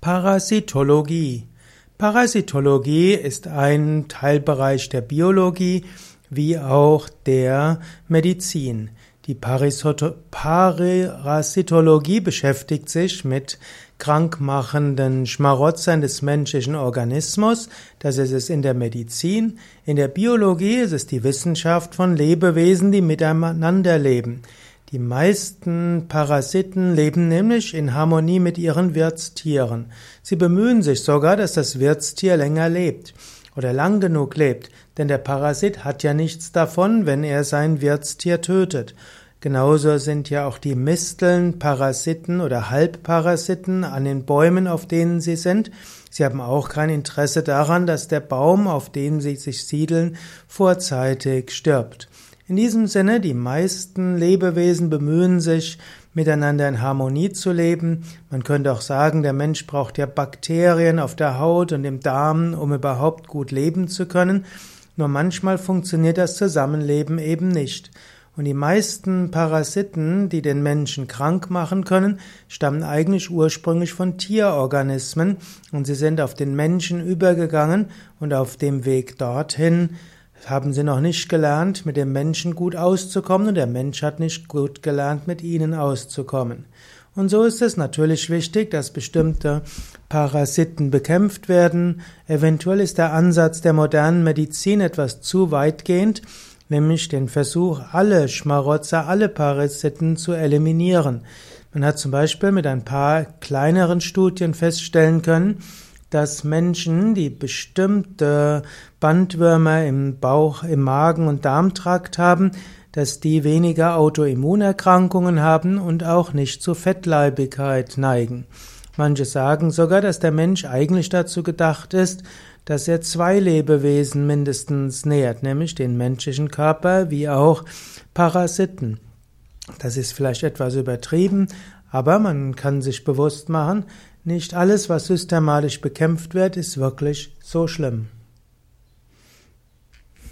Parasitologie. Parasitologie ist ein Teilbereich der Biologie wie auch der Medizin. Die Parasitologie beschäftigt sich mit krankmachenden Schmarotzern des menschlichen Organismus. Das ist es in der Medizin. In der Biologie ist es die Wissenschaft von Lebewesen, die miteinander leben. Die meisten Parasiten leben nämlich in Harmonie mit ihren Wirtstieren. Sie bemühen sich sogar, dass das Wirtstier länger lebt oder lang genug lebt, denn der Parasit hat ja nichts davon, wenn er sein Wirtstier tötet. Genauso sind ja auch die Misteln Parasiten oder Halbparasiten an den Bäumen, auf denen sie sind. Sie haben auch kein Interesse daran, dass der Baum, auf dem sie sich siedeln, vorzeitig stirbt. In diesem Sinne, die meisten Lebewesen bemühen sich, miteinander in Harmonie zu leben. Man könnte auch sagen, der Mensch braucht ja Bakterien auf der Haut und im Darm, um überhaupt gut leben zu können. Nur manchmal funktioniert das Zusammenleben eben nicht. Und die meisten Parasiten, die den Menschen krank machen können, stammen eigentlich ursprünglich von Tierorganismen und sie sind auf den Menschen übergegangen und auf dem Weg dorthin haben sie noch nicht gelernt, mit dem Menschen gut auszukommen und der Mensch hat nicht gut gelernt, mit ihnen auszukommen. Und so ist es natürlich wichtig, dass bestimmte Parasiten bekämpft werden. Eventuell ist der Ansatz der modernen Medizin etwas zu weitgehend, nämlich den Versuch, alle Schmarotzer, alle Parasiten zu eliminieren. Man hat zum Beispiel mit ein paar kleineren Studien feststellen können, dass Menschen, die bestimmte Bandwürmer im Bauch, im Magen und Darmtrakt haben, dass die weniger Autoimmunerkrankungen haben und auch nicht zu Fettleibigkeit neigen. Manche sagen sogar, dass der Mensch eigentlich dazu gedacht ist, dass er zwei Lebewesen mindestens nährt, nämlich den menschlichen Körper wie auch Parasiten. Das ist vielleicht etwas übertrieben, aber man kann sich bewusst machen, nicht alles, was systematisch bekämpft wird, ist wirklich so schlimm.